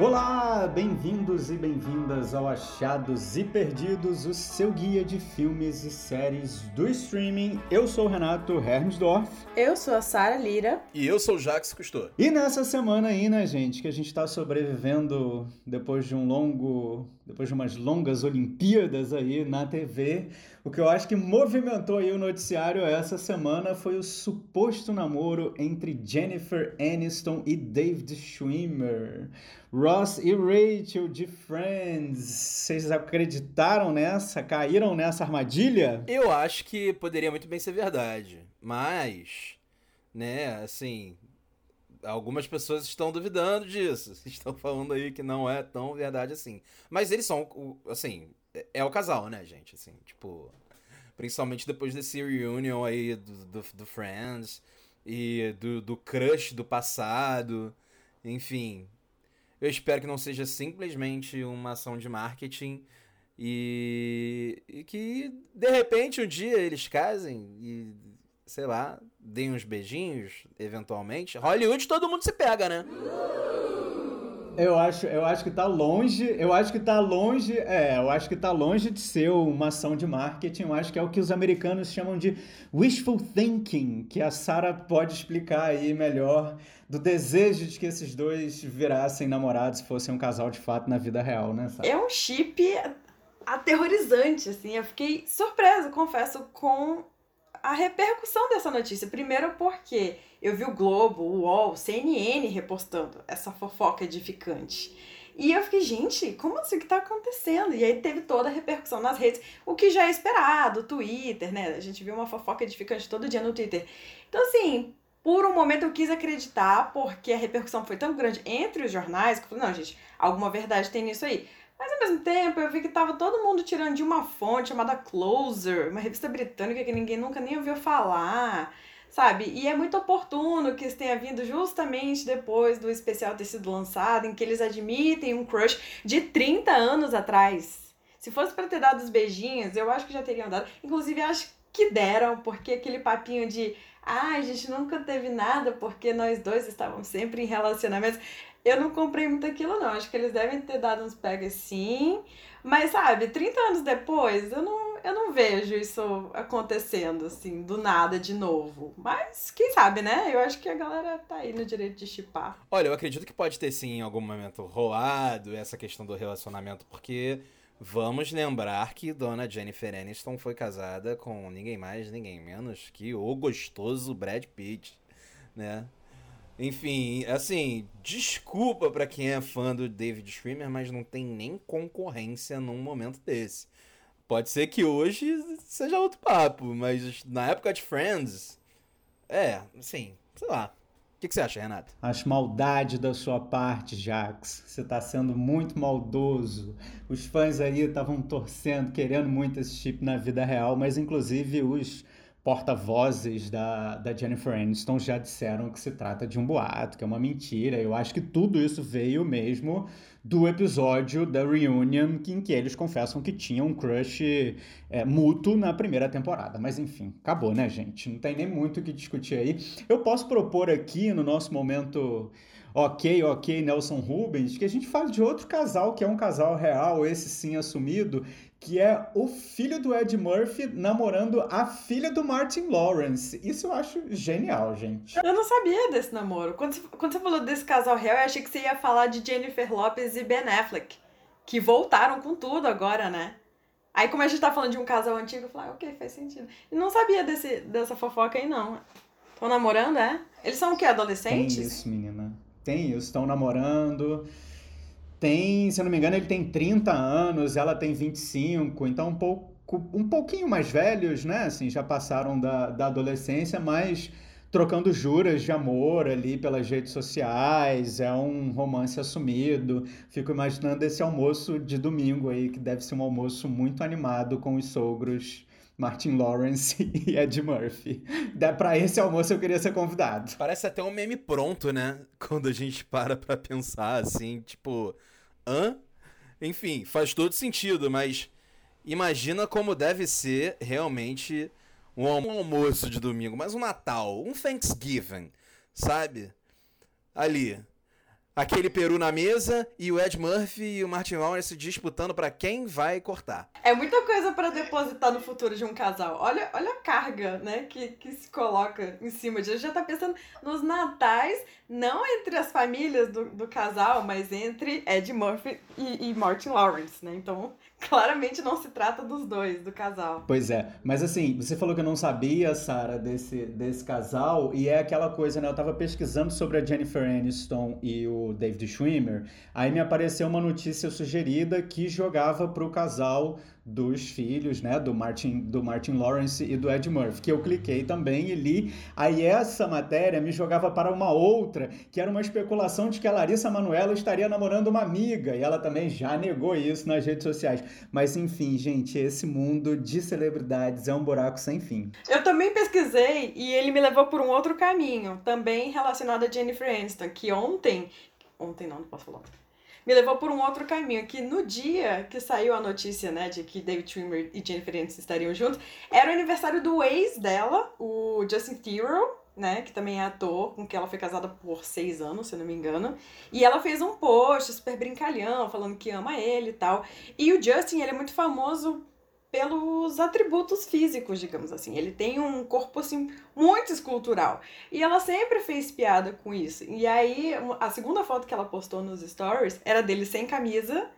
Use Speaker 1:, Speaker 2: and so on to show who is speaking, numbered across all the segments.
Speaker 1: Olá, bem-vindos e bem-vindas ao Achados e Perdidos, o seu guia de filmes e séries do streaming. Eu sou o Renato Hermsdorf.
Speaker 2: Eu sou a Sara Lira.
Speaker 3: E eu sou o Jax Cousteau.
Speaker 1: E nessa semana aí, né, gente, que a gente tá sobrevivendo depois de um longo, depois de umas longas Olimpíadas aí na TV, o que eu acho que movimentou aí o noticiário essa semana foi o suposto namoro entre Jennifer Aniston e David Schwimmer. Ross e Rachel de Friends. Vocês acreditaram nessa? Caíram nessa armadilha?
Speaker 3: Eu acho que poderia muito bem ser verdade. Mas, né, assim, algumas pessoas estão duvidando disso. Estão falando aí que não é tão verdade assim. Mas eles são, assim, é o casal, né, gente? Assim, tipo. Principalmente depois desse reunion aí do, do, do Friends e do, do crush do passado. Enfim. Eu espero que não seja simplesmente uma ação de marketing e, e que de repente um dia eles casem e sei lá, deem uns beijinhos, eventualmente. Hollywood todo mundo se pega, né?
Speaker 1: Eu acho, eu acho que tá longe, eu acho que tá longe, é, eu acho que tá longe de ser uma ação de marketing, eu acho que é o que os americanos chamam de wishful thinking, que a Sarah pode explicar aí melhor do desejo de que esses dois virassem namorados, fossem um casal de fato na vida real, né, Sarah?
Speaker 2: É um chip aterrorizante, assim, eu fiquei surpresa, confesso, com a repercussão dessa notícia. Primeiro porque eu vi o Globo, o UOL, CNN repostando essa fofoca edificante. E eu fiquei, gente, como assim? O que tá acontecendo? E aí teve toda a repercussão nas redes, o que já é esperado, Twitter, né? A gente viu uma fofoca edificante todo dia no Twitter. Então, assim, por um momento eu quis acreditar, porque a repercussão foi tão grande entre os jornais, que eu falei, não, gente, alguma verdade tem nisso aí. Mas ao mesmo tempo eu vi que tava todo mundo tirando de uma fonte chamada Closer, uma revista britânica que ninguém nunca nem ouviu falar, sabe? E é muito oportuno que isso tenha vindo justamente depois do especial ter sido lançado, em que eles admitem um crush de 30 anos atrás. Se fosse para ter dado os beijinhos, eu acho que já teriam dado. Inclusive, acho que deram, porque aquele papinho de ah, a gente nunca teve nada porque nós dois estávamos sempre em relacionamentos. Eu não comprei muito aquilo, não. Acho que eles devem ter dado uns pegas sim. Mas, sabe, 30 anos depois, eu não, eu não vejo isso acontecendo, assim, do nada de novo. Mas, quem sabe, né? Eu acho que a galera tá aí no direito de chipar.
Speaker 3: Olha, eu acredito que pode ter, sim, em algum momento rolado essa questão do relacionamento, porque vamos lembrar que Dona Jennifer Aniston foi casada com ninguém mais, ninguém menos que o gostoso Brad Pitt, né? Enfim, assim, desculpa para quem é fã do David Schwimmer, mas não tem nem concorrência num momento desse. Pode ser que hoje seja outro papo, mas na época de Friends, é, assim, sei lá. O que, que, você acha, Renato?
Speaker 1: Acho maldade da sua parte, Jax. Você tá sendo muito maldoso. Os fãs aí estavam torcendo, querendo muito esse chip na vida real, mas inclusive os porta-vozes da, da Jennifer Aniston já disseram que se trata de um boato, que é uma mentira. Eu acho que tudo isso veio mesmo do episódio da Reunion, em que eles confessam que tinham um crush é, mútuo na primeira temporada. Mas enfim, acabou, né, gente? Não tem nem muito o que discutir aí. Eu posso propor aqui, no nosso momento ok, ok, Nelson Rubens, que a gente fale de outro casal, que é um casal real, esse sim assumido, que é o filho do Ed Murphy namorando a filha do Martin Lawrence. Isso eu acho genial, gente.
Speaker 2: Eu não sabia desse namoro. Quando você, quando você falou desse casal real, eu achei que você ia falar de Jennifer Lopez e Ben Affleck, que voltaram com tudo agora, né? Aí, como a gente tá falando de um casal antigo, eu falei, ah, ok, faz sentido. E não sabia desse, dessa fofoca aí, não. Estão namorando, é? Eles são o quê? Adolescentes?
Speaker 1: Tem isso, menina. Tem isso. Estão namorando tem, se eu não me engano, ele tem 30 anos, ela tem 25, então um pouco um pouquinho mais velhos, né? Assim, já passaram da, da adolescência, mas trocando juras de amor ali pelas redes sociais, é um romance assumido. Fico imaginando esse almoço de domingo aí, que deve ser um almoço muito animado com os sogros Martin Lawrence e Ed Murphy. Para esse almoço eu queria ser convidado.
Speaker 3: Parece até um meme pronto, né? Quando a gente para pra pensar assim, tipo, hã? Enfim, faz todo sentido, mas imagina como deve ser realmente um almoço de domingo, mas um Natal, um Thanksgiving, sabe? Ali. Aquele peru na mesa e o Ed Murphy e o Martin Lawrence disputando para quem vai cortar.
Speaker 2: É muita coisa para depositar no futuro de um casal. Olha, olha a carga, né, que, que se coloca em cima disso. Já tá pensando nos natais, não entre as famílias do, do casal, mas entre Ed Murphy e, e Martin Lawrence, né? Então, claramente não se trata dos dois, do casal.
Speaker 1: Pois é, mas assim, você falou que eu não sabia, Sara, desse, desse casal, e é aquela coisa, né? Eu tava pesquisando sobre a Jennifer Aniston e o David Schwimmer, aí me apareceu uma notícia sugerida que jogava pro casal dos filhos, né, do Martin, do Martin Lawrence e do Ed Murphy, que eu cliquei também e li. Aí essa matéria me jogava para uma outra, que era uma especulação de que a Larissa Manoela estaria namorando uma amiga, e ela também já negou isso nas redes sociais. Mas enfim, gente, esse mundo de celebridades é um buraco sem fim.
Speaker 2: Eu também pesquisei e ele me levou por um outro caminho, também relacionado a Jennifer Aniston, que ontem, ontem não, não posso falar me levou por um outro caminho, que no dia que saiu a notícia, né, de que David Schwimmer e Jennifer Aniston estariam juntos, era o aniversário do ex dela, o Justin Theroux, né, que também é ator, com quem ela foi casada por seis anos, se eu não me engano. E ela fez um post super brincalhão, falando que ama ele e tal. E o Justin, ele é muito famoso pelos atributos físicos, digamos assim. Ele tem um corpo assim muito escultural. E ela sempre fez piada com isso. E aí a segunda foto que ela postou nos stories era dele sem camisa.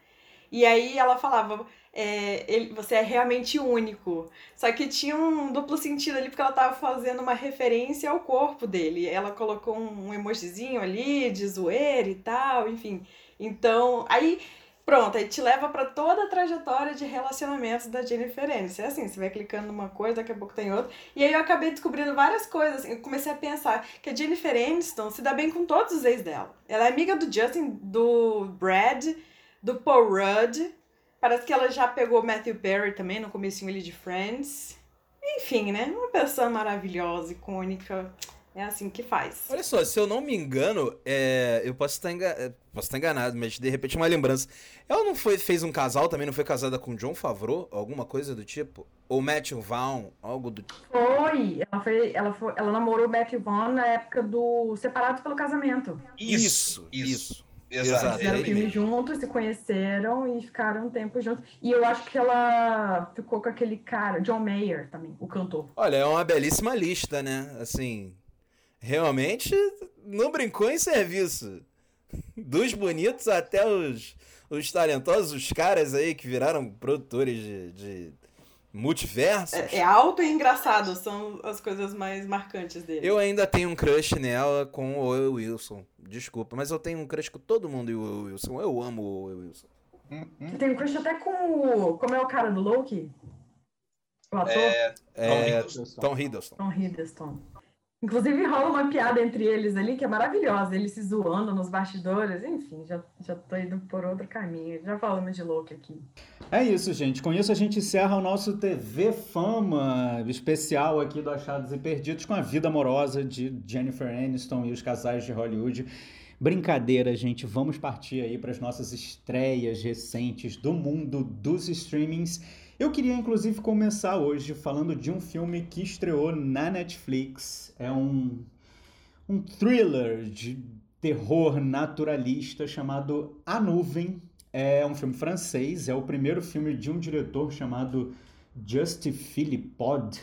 Speaker 2: E aí ela falava, é, ele, você é realmente único. Só que tinha um duplo sentido ali, porque ela tava fazendo uma referência ao corpo dele. Ela colocou um, emojizinho ali de zoeira e tal, enfim. Então, aí Pronto, aí te leva para toda a trajetória de relacionamentos da Jennifer Aniston. É assim, você vai clicando numa coisa, daqui a pouco tem outra. E aí eu acabei descobrindo várias coisas. Eu comecei a pensar que a Jennifer Aniston se dá bem com todos os ex dela. Ela é amiga do Justin, do Brad, do Paul Rudd. Parece que ela já pegou Matthew Perry também no comecinho ali de Friends. Enfim, né? Uma pessoa maravilhosa, icônica. É assim que faz.
Speaker 3: Olha só, se eu não me engano, é, eu posso estar, engan... É, posso estar enganado, mas de repente uma lembrança. Ela não foi, fez um casal também, não foi casada com John Favreau? Alguma coisa do tipo? Ou Matthew Vaughn, algo do tipo?
Speaker 4: Foi, ela, foi, ela, foi, ela namorou o Matthew Vaughn na época do Separados pelo Casamento.
Speaker 3: Isso, isso. isso.
Speaker 4: Exato. Fizeram filme juntos, se conheceram e ficaram um tempo juntos. E eu acho que ela ficou com aquele cara, John Mayer também, o cantor.
Speaker 3: Olha, é uma belíssima lista, né? Assim, realmente não brincou em serviço. Dos bonitos até os, os talentosos, os caras aí que viraram produtores de, de multiversos.
Speaker 2: É, é, alto e engraçado, são as coisas mais marcantes dele.
Speaker 3: Eu ainda tenho um crush nela com o Owen Wilson. Desculpa, mas eu tenho um crush com todo mundo e o Owen Wilson. Eu amo o Owen Wilson.
Speaker 4: Você tem um crush até com o. Como é o cara do Loki? O ator?
Speaker 3: É, é Tom Hiddleston.
Speaker 4: Tom Hiddleston. Inclusive rola uma piada entre eles ali que é maravilhosa, eles se zoando nos bastidores, enfim, já, já tô indo por outro caminho, já falamos de louco aqui.
Speaker 1: É isso, gente. Com isso a gente encerra o nosso TV Fama especial aqui do Achados e Perdidos com a vida amorosa de Jennifer Aniston e os casais de Hollywood. Brincadeira, gente. Vamos partir aí para as nossas estreias recentes do mundo dos streamings. Eu queria inclusive começar hoje falando de um filme que estreou na Netflix. É um, um thriller de terror naturalista chamado A Nuvem. É um filme francês, é o primeiro filme de um diretor chamado Just Philippod.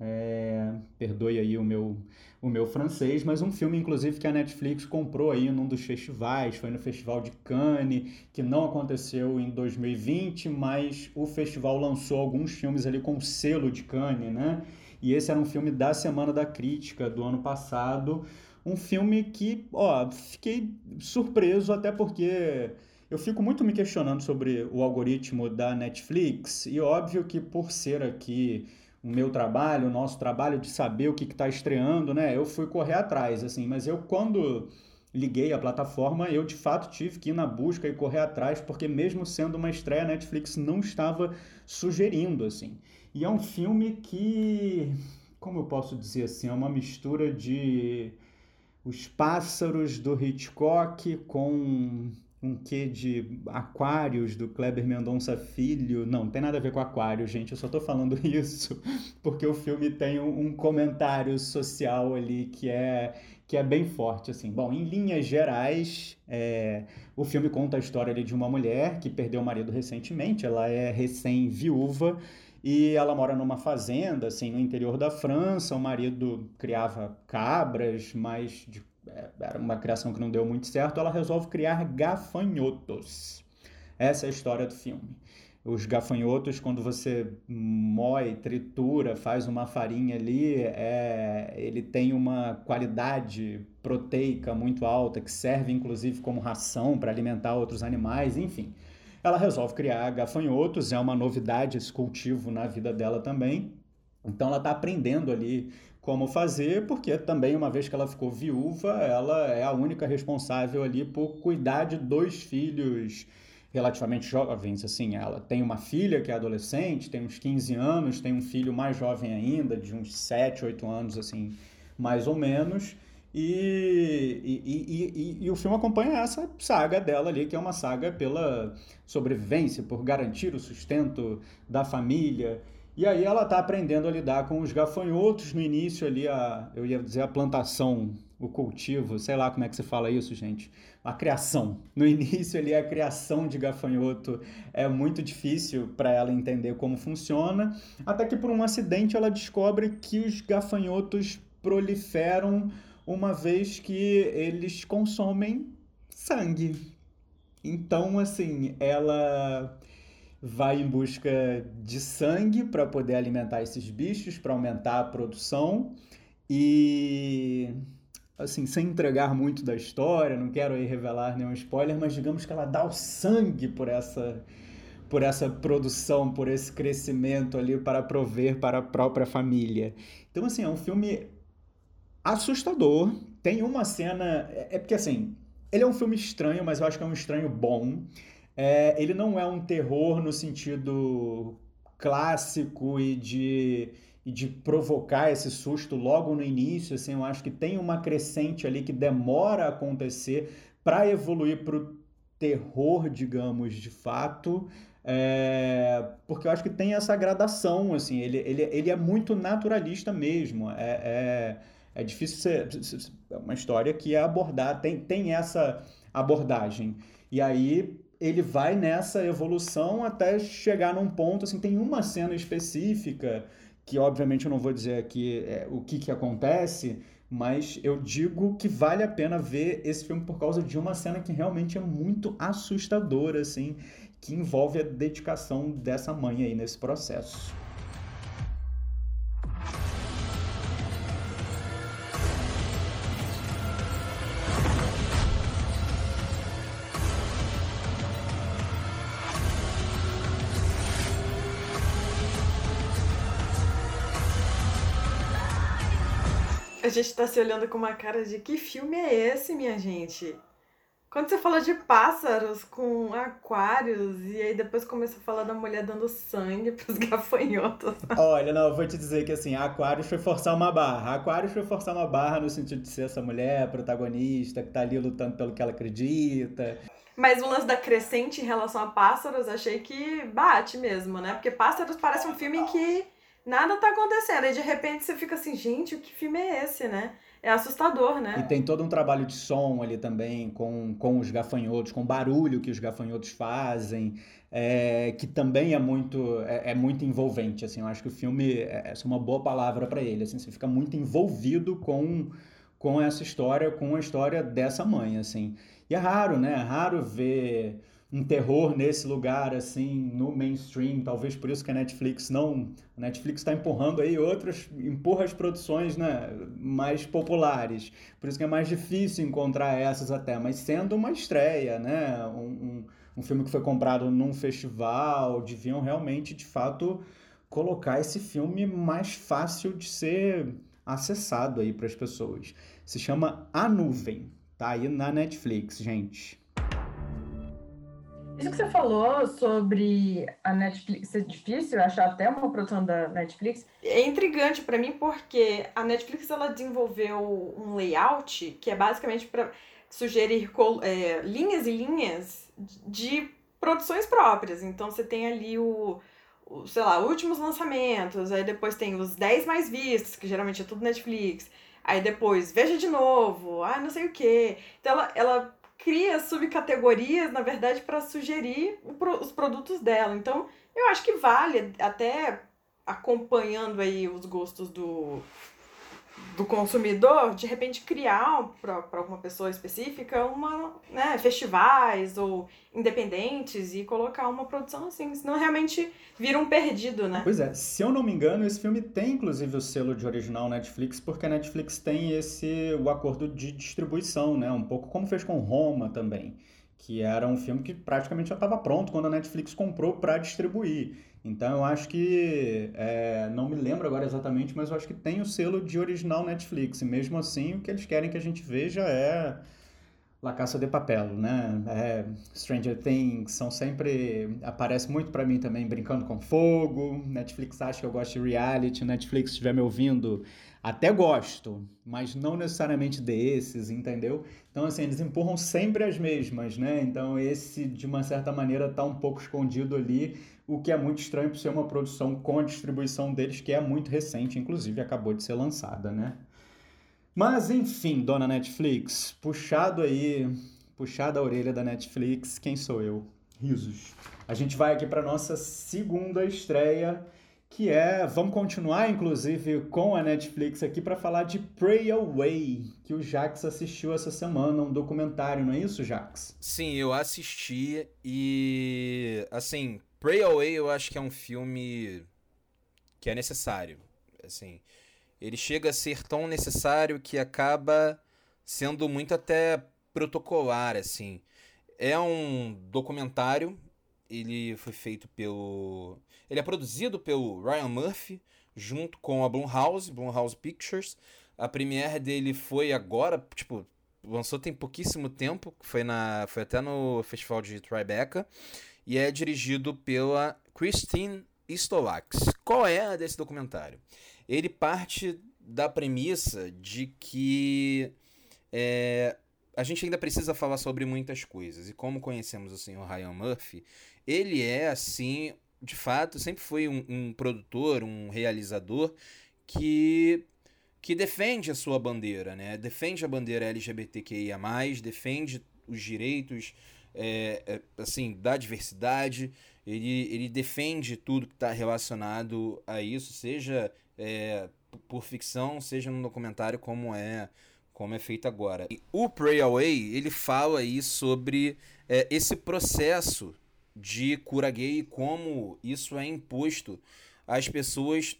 Speaker 1: É, perdoe aí o meu o meu francês, mas um filme, inclusive, que a Netflix comprou aí num dos festivais, foi no Festival de Cannes, que não aconteceu em 2020, mas o festival lançou alguns filmes ali com selo de Cannes, né? E esse era um filme da Semana da Crítica do ano passado, um filme que, ó, fiquei surpreso até porque eu fico muito me questionando sobre o algoritmo da Netflix e óbvio que por ser aqui o meu trabalho, o nosso trabalho de saber o que está estreando, né? Eu fui correr atrás, assim, mas eu quando liguei a plataforma, eu de fato tive que ir na busca e correr atrás, porque mesmo sendo uma estreia, a Netflix não estava sugerindo, assim. E é um filme que, como eu posso dizer assim, é uma mistura de Os Pássaros do Hitchcock com um quê de Aquários do Kleber Mendonça Filho. Não, não tem nada a ver com Aquário, gente. Eu só tô falando isso porque o filme tem um, comentário social ali que é que é bem forte, assim. Bom, em linhas gerais, é, o filme conta a história ali de uma mulher que perdeu o marido recentemente. Ela é recém-viúva e ela mora numa fazenda, assim, no interior da França. O marido criava cabras, mas de era uma criação que não deu muito certo, ela resolve criar gafanhotos. Essa é a história do filme. Os gafanhotos, quando você moe, tritura, faz uma farinha ali, é, ele tem uma qualidade proteica muito alta, que serve inclusive como ração para alimentar outros animais, enfim. Ela resolve criar gafanhotos, é uma novidade esse cultivo na vida dela também. Então ela está aprendendo ali como fazer, porque também, uma vez que ela ficou viúva, ela é a única responsável ali por cuidar de dois filhos relativamente jovens, assim, ela tem uma filha que é adolescente, tem uns 15 anos, tem um filho mais jovem ainda, de uns 7, 8 anos, assim, mais ou menos, e, e, e, e, o filme acompanha essa saga dela ali, que é uma saga pela sobrevivência, por garantir o sustento da família, e aí ela está aprendendo a lidar com os gafanhotos no início ali, a, eu ia dizer a plantação, o cultivo, sei lá como é que se fala isso, gente. A criação. No início ali a criação de gafanhoto é muito difícil para ela entender como funciona, até que por um acidente ela descobre que os gafanhotos proliferam uma vez que eles consomem sangue. Então, assim, ela vai em busca de sangue para poder alimentar esses bichos, para aumentar a produção. E assim, sem entregar muito da história, não quero aí revelar nenhum spoiler, mas digamos que ela dá o sangue por essa por essa produção, por esse crescimento ali para prover para a própria família. Então assim, é um filme assustador. Tem uma cena, é, é porque assim, ele é um filme estranho, mas eu acho que é um estranho bom. É, ele não é um terror no sentido clássico e de, e de provocar esse susto logo no início. Assim, eu acho que tem uma crescente ali que demora a acontecer para evoluir para o terror, digamos, de fato. É, porque eu acho que tem essa gradação, assim, ele, ele, ele é muito naturalista mesmo. É, é, é difícil ser, é uma história que é abordar, tem, tem essa abordagem. E aí ele vai nessa evolução até chegar num ponto, assim, tem uma cena específica, que obviamente eu não vou dizer aqui é, o que, que acontece, mas eu digo que vale a pena ver esse filme por causa de uma cena que realmente é muito assustadora, assim, que envolve a dedicação dessa mãe aí nesse processo.
Speaker 2: A gente tá se olhando com uma cara de que filme é esse, minha gente? Quando você fala de pássaros com aquários e aí depois começa a falar da mulher dando sangue pros gafanhotos.
Speaker 1: Olha, não, eu vou te dizer que assim, Aquários foi forçar uma barra. Aquários foi forçar uma barra no sentido de ser essa mulher protagonista que tá ali lutando pelo que ela acredita.
Speaker 2: Mas o lance da crescente em relação a pássaros, achei que bate mesmo, né? Porque Pássaros parece um filme que nada tá acontecendo. E de repente você fica assim, gente, o que filme é esse, né? É assustador, né?
Speaker 1: E tem todo um trabalho de som ali também, com, com os gafanhotos, com o barulho que os gafanhotos fazem, é, que também é muito, é, é, muito envolvente, assim. Eu acho que o filme, é, essa é uma boa palavra para ele, assim. Você fica muito envolvido com, com essa história, com a história dessa mãe, assim. E é raro, né? É raro ver um terror nesse lugar, assim, no mainstream. Talvez por isso que a Netflix não. A Netflix está empurrando aí outras. empurra as produções né, mais populares. Por isso que é mais difícil encontrar essas até. Mas sendo uma estreia, né? Um, um, um filme que foi comprado num festival, deviam realmente, de fato, colocar esse filme mais fácil de ser acessado aí para as pessoas. Se chama A Nuvem. Tá aí na Netflix, gente.
Speaker 4: Isso que você falou sobre a Netflix ser difícil achar até uma produção da Netflix.
Speaker 2: É intrigante para mim porque a Netflix ela desenvolveu um layout que é basicamente para sugerir é, linhas e linhas de produções próprias. Então você tem ali o, o, sei lá, últimos lançamentos, aí depois tem os 10 mais vistos, que geralmente é tudo Netflix. Aí depois, veja de novo, ah, não sei o quê. Então ela, ela cria subcategorias, na verdade, para sugerir os produtos dela. Então, eu acho que vale até acompanhando aí os gostos do, do consumidor, de repente criar para alguma pessoa específica uma, né, festivais ou independentes e colocar uma produção assim, senão realmente vira um perdido, né?
Speaker 1: Pois é, se eu não me engano, esse filme tem inclusive o selo de original Netflix, porque a Netflix tem esse o acordo de distribuição, né, um pouco como fez com Roma também, que era um filme que praticamente já estava pronto quando a Netflix comprou para distribuir. Então eu acho que, é, não me lembro agora exatamente, mas eu acho que tem o selo de original Netflix. E mesmo assim, o que eles querem que a gente veja é La Caça de Papel, né? É, Stranger Things são sempre. Aparece muito para mim também brincando com fogo. Netflix acha que eu gosto de reality. Netflix estiver me ouvindo, até gosto, mas não necessariamente desses, entendeu? Então, assim, eles empurram sempre as mesmas, né? Então, esse, de uma certa maneira, tá um pouco escondido ali o que é muito estranho por ser uma produção com a distribuição deles, que é muito recente, inclusive acabou de ser lançada, né? Mas enfim, dona Netflix, puxado aí, puxada a orelha da Netflix, quem sou eu? Risos. A gente vai aqui para nossa segunda estreia, que é, vamos continuar inclusive com a Netflix aqui para falar de Pray Away, que o Jax assistiu essa semana, um documentário, não é isso, Jax?
Speaker 3: Sim, eu assisti e assim, Pray Away eu acho que é um filme que é necessário. Assim, ele chega a ser tão necessário que acaba sendo muito até protocolar, assim. É um documentário, ele foi feito pelo... Ele é produzido pelo Ryan Murphy, junto com a Blumhouse, Blumhouse Pictures. A premiere dele foi agora, tipo, lançou tem pouquíssimo tempo, foi, na, foi até no festival de Tribeca e é dirigido pela Christine Stolax. Qual é a desse documentário? Ele parte da premissa de que é, a gente ainda precisa falar sobre muitas coisas. E como conhecemos o senhor Ryan Murphy, ele é, assim, de fato, sempre foi um, um produtor, um realizador que que defende a sua bandeira, né? Defende a bandeira LGBTQIA+, defende os direitos é, é, assim, da diversidade, ele, ele defende tudo que está relacionado a isso, seja é, por ficção, seja no documentário, como é como é feito agora. E o Pray Away, ele fala aí sobre é, esse processo de cura gay e como isso é imposto às pessoas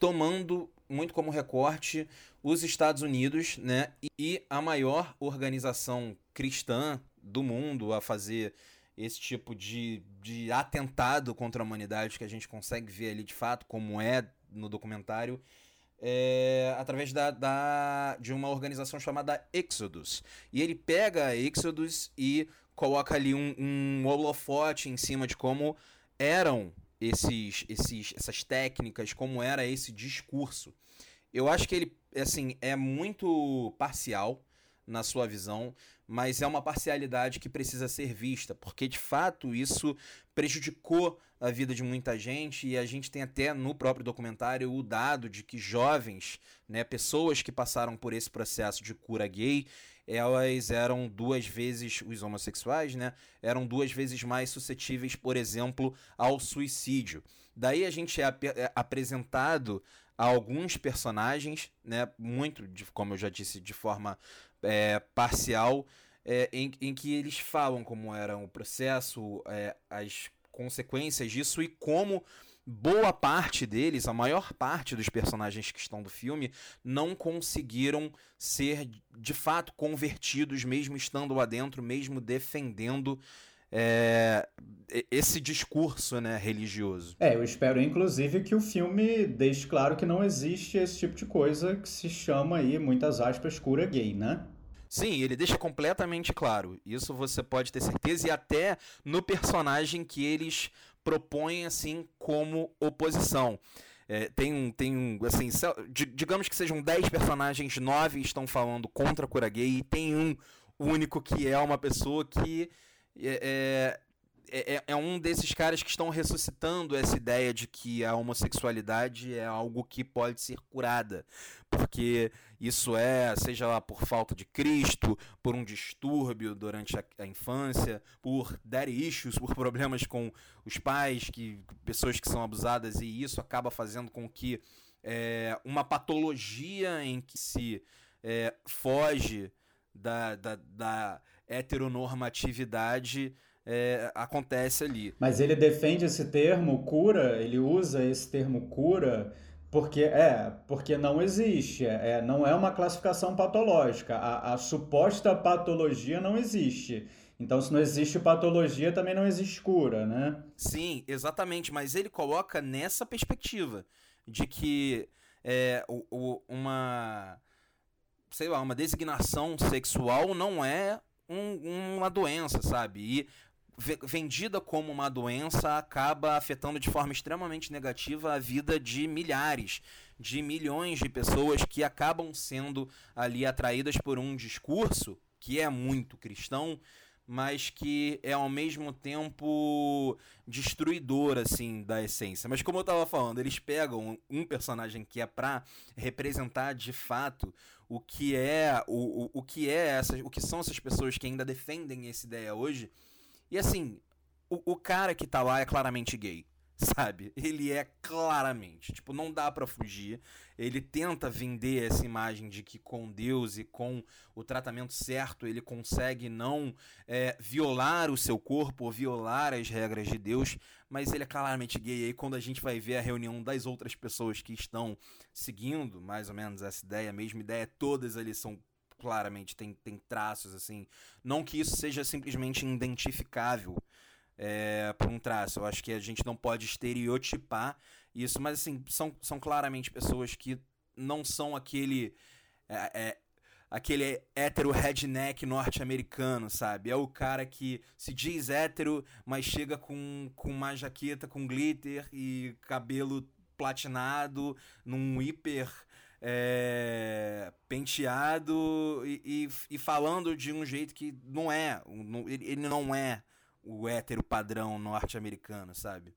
Speaker 3: tomando muito como recorte os Estados Unidos, né? E a maior organização cristã do mundo a fazer esse tipo de, de atentado contra a humanidade que a gente consegue ver ali de fato, como é no documentário, é, através da, da, de uma organização chamada Exodus. E ele pega a Exodus e coloca ali um, um holofote em cima de como eram esses, esses, essas técnicas, como era esse discurso. Eu acho que ele assim, é muito parcial na sua visão, mas é uma parcialidade que precisa ser vista, porque de fato isso prejudicou a vida de muita gente e a gente tem até no próprio documentário o dado de que jovens, né, pessoas que passaram por esse processo de cura gay, elas eram duas vezes os homossexuais, né, eram duas vezes mais suscetíveis, por exemplo, ao suicídio. Daí a gente é, ap é apresentado a alguns personagens, né, muito, de, como eu já disse, de forma é, parcial, é, em, em que eles falam como era o processo, é, as consequências disso e como boa parte deles, a maior parte dos personagens que estão do filme, não conseguiram ser de fato convertidos, mesmo estando lá dentro, mesmo defendendo é, esse discurso né, religioso.
Speaker 1: É, eu espero inclusive que o filme deixe claro que não existe esse tipo de coisa que se chama aí, muitas aspas, cura gay, né?
Speaker 3: Sim, ele deixa completamente claro. Isso você pode ter certeza. E até no personagem que eles propõem, assim, como oposição. É, tem um, tem um, assim, digamos que sejam 10 personagens, 9 estão falando contra a cura gay, e tem um único que é uma pessoa que é, é, é, é, um desses caras que estão ressuscitando essa ideia de que a homossexualidade é algo que pode ser curada. Porque isso é, seja lá por falta de Cristo, por um distúrbio durante a, a infância, por daddy issues, por problemas com os pais, que pessoas que são abusadas, e isso acaba fazendo com que é, uma patologia em que se é, foge da, da, da heteronormatividade é, acontece ali.
Speaker 1: Mas ele defende esse termo cura, ele usa esse termo cura porque é, porque não existe, é, é, não é uma classificação patológica. A, a, suposta patologia não existe. Então, se não existe patologia, também não existe cura, né?
Speaker 3: Sim, exatamente. Mas ele coloca nessa perspectiva de que é, o, o, uma sei lá, uma designação sexual não é um, uma doença, sabe? E vendida como uma doença acaba afetando de forma extremamente negativa a vida de milhares, de milhões de pessoas que acabam sendo ali atraídas por um discurso que é muito cristão, mas que é ao mesmo tempo destruidor assim da essência. Mas como eu estava falando, eles pegam um personagem que é para representar de fato o que é o, o, o que é essa, o que são essas pessoas que ainda defendem essa ideia hoje. E assim, o, o cara que tá lá é claramente gay sabe? Ele é claramente, tipo, não dá para fugir. Ele tenta vender essa imagem de que com Deus e com o tratamento certo ele consegue não é, violar o seu corpo ou violar as regras de Deus, mas ele é claramente gay. E aí quando a gente vai ver a reunião das outras pessoas que estão seguindo mais ou menos essa ideia, a mesma ideia, todas ali são claramente tem, tem traços assim. Não que isso seja simplesmente identificável é, por um traço. Eu acho que a gente não pode estereotipar isso, mas assim, são, são claramente pessoas que não são aquele. É, é, aquele hétero redneck norte-americano, sabe? É o cara que se diz hétero, mas chega com, com uma jaqueta com glitter e cabelo platinado, num hiper é, penteado e, e, e, falando de um jeito que não é, ele não é o hétero padrão norte-americano, sabe?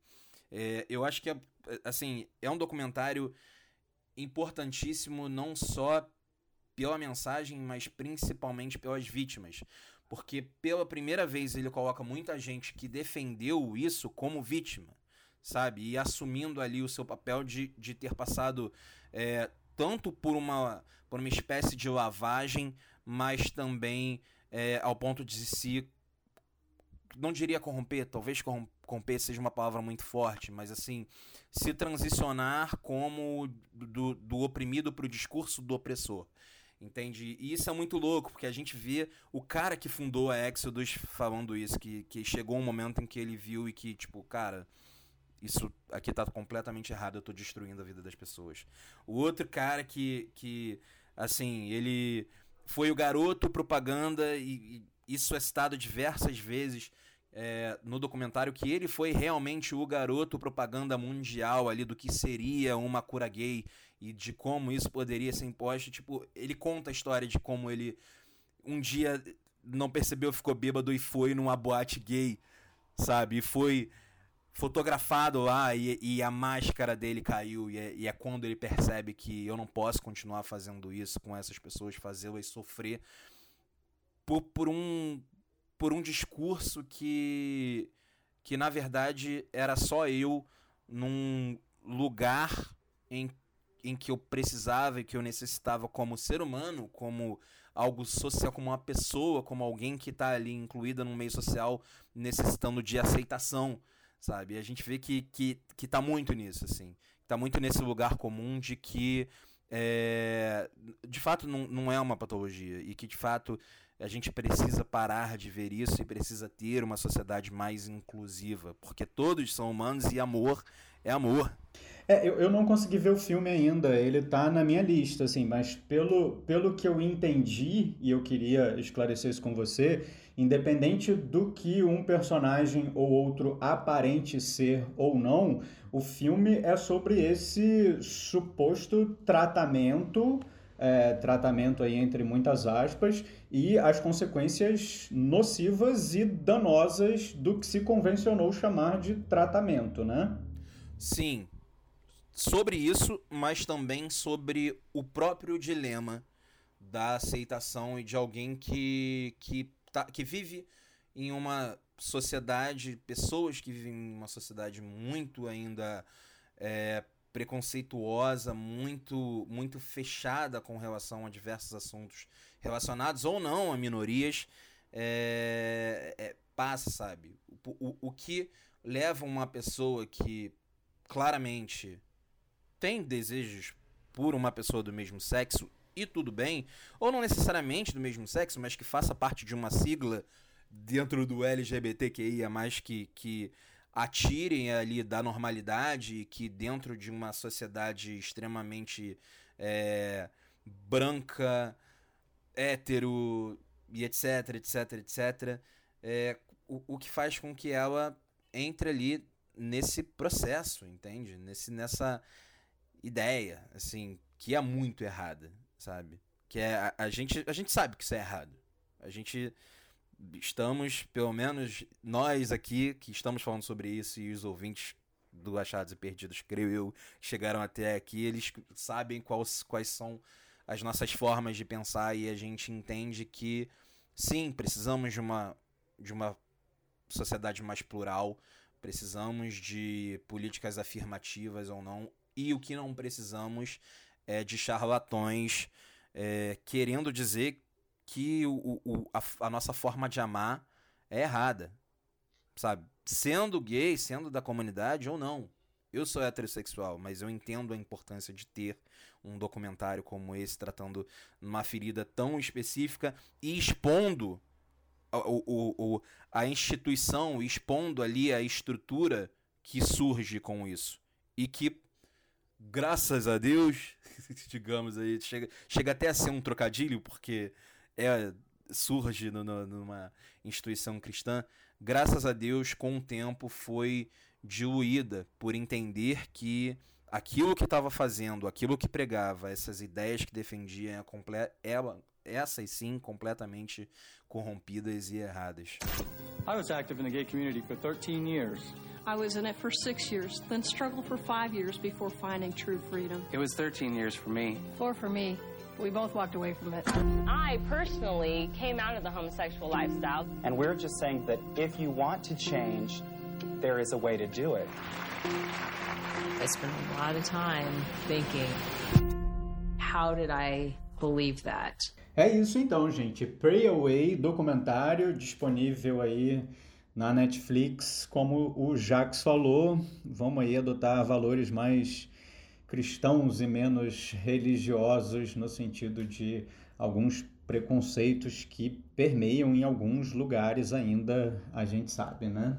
Speaker 3: É, eu acho que, é, assim, é um documentário importantíssimo não só pela mensagem, mas principalmente pelas vítimas. Porque pela primeira vez ele coloca muita gente que defendeu isso como vítima, sabe? E assumindo ali o seu papel de, de ter passado é, tanto por uma, por uma espécie de lavagem, mas também é, ao ponto de se. Não diria corromper, talvez corromper seja uma palavra muito forte, mas assim, se transicionar como do, do oprimido para o discurso do opressor. Entende? E isso é muito louco, porque a gente vê o cara que fundou a Exodus falando isso, que, que chegou um momento em que ele viu e que, tipo, cara, isso aqui tá completamente errado, eu tô destruindo a vida das pessoas. O outro cara que, que assim, ele foi o garoto propaganda e, e isso é citado diversas vezes é, no documentário que ele foi realmente o garoto propaganda mundial ali do que seria uma cura gay e de como isso poderia ser imposto. Tipo, ele conta a história de como ele um dia não percebeu, ficou bêbado e foi numa boate gay, sabe? E foi fotografado lá e, e, a máscara dele caiu e é, e é, quando ele percebe que eu não posso continuar fazendo isso com essas pessoas, fazê-las sofrer por, por um por um discurso que que na verdade era só eu num lugar em, em que eu precisava e que eu necessitava como ser humano, como algo social, como uma pessoa, como alguém que está ali incluída no meio social, necessitando de aceitação sabe? E a gente vê que, que, que tá muito nisso, assim. Tá muito nesse lugar comum de que, é, de fato, não, não é uma patologia e que, de fato, a gente precisa parar de ver isso e precisa ter uma sociedade mais inclusiva, porque todos são humanos e amor é amor.
Speaker 1: É, eu, eu não consegui ver o filme ainda, ele tá na minha lista, assim, mas pelo, pelo que eu entendi, e eu queria esclarecer isso com você, independente do que um personagem ou outro aparente ser ou não, o filme é sobre esse suposto tratamento é, tratamento aí entre muitas aspas e as consequências nocivas e danosas do que se convencionou chamar de tratamento, né?
Speaker 3: Sim, sobre isso, mas também sobre o próprio dilema da aceitação e de alguém que, que, tá, que vive em uma sociedade, pessoas que vivem em uma sociedade muito ainda é, preconceituosa, muito, muito fechada com relação a diversos assuntos relacionados ou não a minorias, é, é, passa, sabe? O, o, o que leva uma pessoa que claramente tem desejos por uma pessoa do mesmo sexo e tudo bem, ou não necessariamente do mesmo sexo, mas que faça parte de uma sigla dentro do LGBTQIA, que, que atirem ali da normalidade, que dentro de uma sociedade extremamente é, branca, hétero e etc, etc, etc, é, o, o que faz com que ela entre ali nesse processo, entende? Nesse, nessa ideia, assim, que é muito errada, sabe? Que é a, a, gente a gente sabe que isso é errado. A gente estamos, pelo menos nós aqui que estamos falando sobre isso e os ouvintes do Achados e Perdidos, creio eu, chegaram até aqui, eles sabem quais, quais são as nossas formas de pensar e a gente entende que sim, precisamos de uma de uma sociedade mais plural, precisamos de políticas afirmativas ou não, e o que não precisamos é de charlatões é, querendo dizer que o, o, a, a nossa forma de amar é errada. Sabe? Sendo gay, sendo da comunidade ou não. Eu sou heterossexual, mas eu entendo a importância de ter um documentário como esse, tratando uma ferida tão específica e expondo o, o, o, a instituição, expondo ali a estrutura que surge com isso. E que graças a Deus, digamos aí, chega, chega até a ser um trocadilho, porque é surge no, no, numa instituição cristã, graças a Deus, com o tempo foi diluída por entender que aquilo que estava fazendo, aquilo que pregava, essas ideias que defendia, ela, essas sim, completamente corrompidas e erradas. I was active in the gay community for 13 years. I was in it for six years, then struggled for five years before finding true freedom. It was 13 years for me. Four for me. We both walked away from it. I personally came out of the homosexual lifestyle. And we're just saying that if you want to change, there is a way to do it. I spent a lot of time thinking, how did I believe that?
Speaker 1: É isso então, gente. Pray Away, documentário disponível aí na Netflix, como o Jax falou, vamos aí adotar valores mais cristãos e menos religiosos no sentido de alguns preconceitos que permeiam em alguns lugares ainda, a gente sabe, né?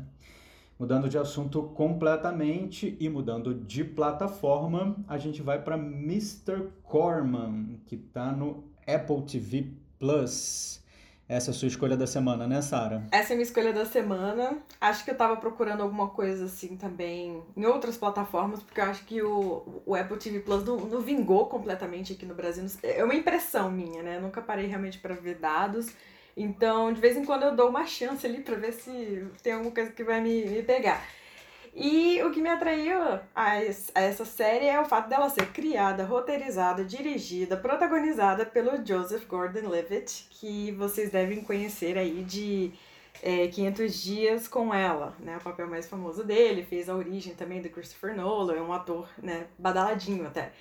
Speaker 1: Mudando de assunto completamente e mudando de plataforma, a gente vai para Mr. Corman, que está no Apple TV Plus. Essa é a sua escolha da semana, né, Sara?
Speaker 2: Essa é a minha escolha da semana. Acho que eu tava procurando alguma coisa assim também em outras plataformas, porque eu acho que o, o Apple TV Plus não, não vingou completamente aqui no Brasil. É uma impressão minha, né? Eu nunca parei realmente para ver dados. Então, de vez em quando eu dou uma chance ali para ver se tem alguma coisa que vai me, me pegar. E o que me atraiu a, essa série é o fato dela ser criada, roteirizada, dirigida, protagonizada pelo Joseph Gordon-Levitt, que vocês devem conhecer aí de é, 500 Dias com Ela, né? O papel mais famoso dele, fez a origem também do Christopher Nolan, é um ator, né, badaladinho até.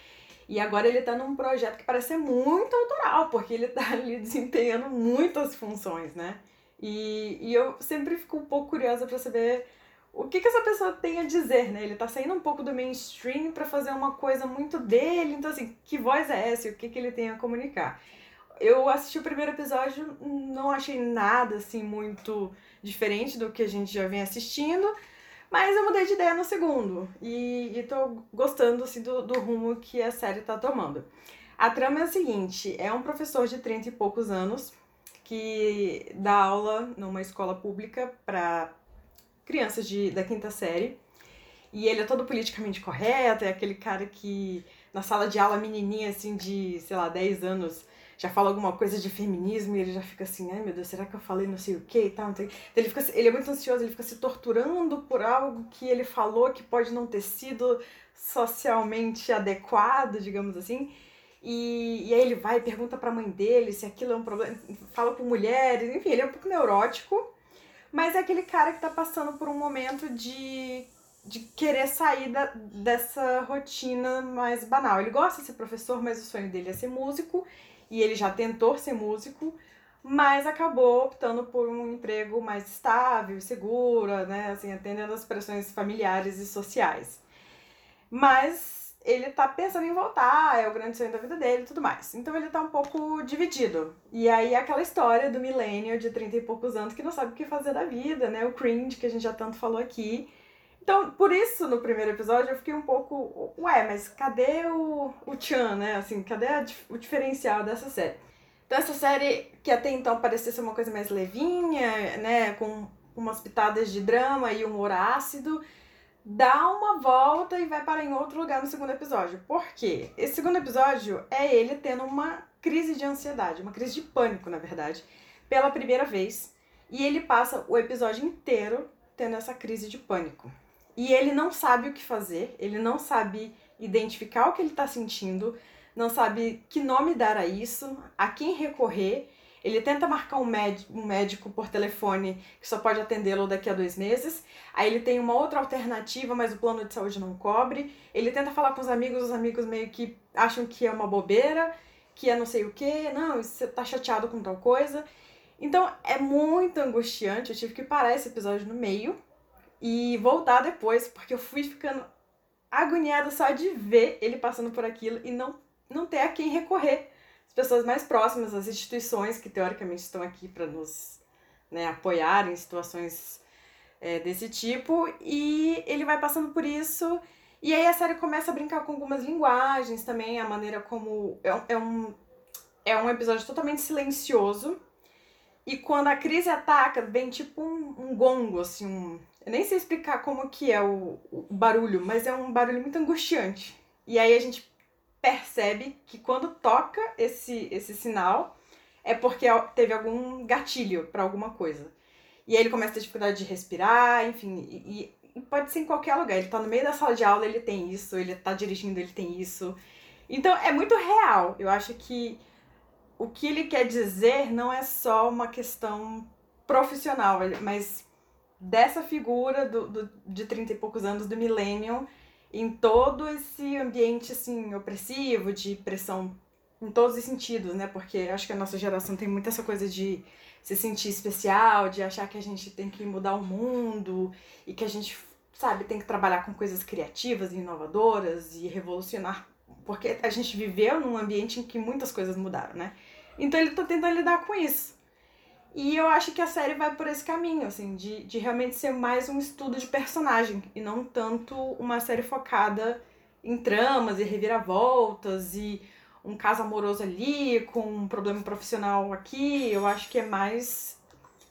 Speaker 2: E agora ele tá num projeto que parece ser muito autoral, porque ele tá ali desempenhando muitas funções, né? E, e eu sempre fico um pouco curiosa para saber o que, que essa pessoa tem a dizer, né? Ele tá saindo um pouco do mainstream para fazer uma coisa muito dele, então assim, que voz é essa o que, que ele tem a comunicar? Eu assisti o primeiro episódio, não achei nada assim muito diferente do que a gente já vem assistindo, mas eu mudei de ideia no segundo e, e tô gostando assim, do, do rumo que a série tá tomando. A trama é a seguinte: é um professor de 30 e poucos anos que dá aula numa escola pública para crianças de, da quinta série. E ele é todo politicamente correto, é aquele cara que na sala de aula menininha, assim, de, sei lá, 10 anos, já fala alguma coisa de feminismo e ele já fica assim, ai meu Deus, será que eu falei não sei o que e tal? Então, ele, fica, ele é muito ansioso, ele fica se torturando por algo que ele falou que pode não ter sido socialmente adequado, digamos assim. E, e aí ele vai e pergunta pra mãe dele se aquilo é um problema, fala com mulheres, enfim, ele é um pouco neurótico, mas é aquele cara que tá passando por um momento de, de querer sair da, dessa rotina mais banal. Ele gosta de ser professor, mas o sonho dele é ser músico, e ele já tentou ser músico, mas acabou optando por um emprego mais estável seguro, né, assim, atendendo as pressões familiares e sociais. Mas ele tá pensando em voltar, é o grande sonho da vida dele e tudo mais. Então ele tá um pouco dividido. E aí aquela história do millennial de 30 e poucos anos que não sabe o que fazer da vida, né? O cringe que a gente já tanto falou aqui. Então, por isso, no primeiro episódio, eu fiquei um pouco, ué, mas cadê o, o Chan, né? Assim, cadê a, o diferencial dessa série? Então, essa série, que até então parecia ser uma coisa mais levinha, né? Com umas pitadas de drama e humor ácido, dá uma volta e vai parar em outro lugar no segundo episódio. Por quê? Esse segundo episódio é ele tendo uma crise de ansiedade, uma crise de pânico, na verdade, pela primeira vez. E ele passa o episódio inteiro tendo essa crise de pânico. E ele não sabe o que fazer, ele não sabe identificar o que ele está sentindo, não sabe que nome dar a isso, a quem recorrer ele tenta marcar um, médico, um médico por telefone que só pode atendê-lo daqui a dois meses. Aí ele tem uma outra alternativa, mas o plano de saúde não cobre. Ele tenta falar com os amigos, os amigos meio que acham que é uma bobeira, que é não sei o que, não, você tá chateado com tal coisa. Então é muito angustiante. Eu tive que parar esse episódio no meio e voltar depois, porque eu fui ficando agoniada só de ver ele passando por aquilo e não, não ter a quem recorrer as pessoas mais próximas, as instituições que teoricamente estão aqui para nos né, apoiar em situações é, desse tipo, e ele vai passando por isso. E aí a série começa a brincar com algumas linguagens também, a maneira como. É, é, um, é um episódio totalmente silencioso. E quando a crise ataca, vem tipo um, um gongo, assim, um, eu nem sei explicar como que é o, o, barulho, mas é um barulho muito angustiante. E aí a gente percebe que quando toca esse, esse sinal é porque teve algum gatilho para alguma coisa. E aí ele começa a ter dificuldade de respirar, enfim, e, e, pode ser em qualquer lugar. Ele tá no meio da sala de aula, ele tem isso, ele tá dirigindo, ele tem isso. Então é muito real. Eu acho que o que ele quer dizer não é só uma questão profissional, mas dessa figura do, do, de 30 e poucos anos do millennium em todo esse ambiente assim opressivo, de pressão em todos os sentidos, né? Porque acho que a nossa geração tem muito essa coisa de se sentir especial, de achar que a gente tem que mudar o mundo e que a gente, sabe, tem que trabalhar com coisas criativas e inovadoras e revolucionar, porque a gente viveu num ambiente em que muitas coisas mudaram, né? Então ele tá tentando lidar com isso. E eu acho que a série vai por esse caminho, assim, de, de realmente ser mais um estudo de personagem e não tanto uma série focada em tramas e reviravoltas e um caso amoroso ali com um problema profissional aqui. Eu acho que é mais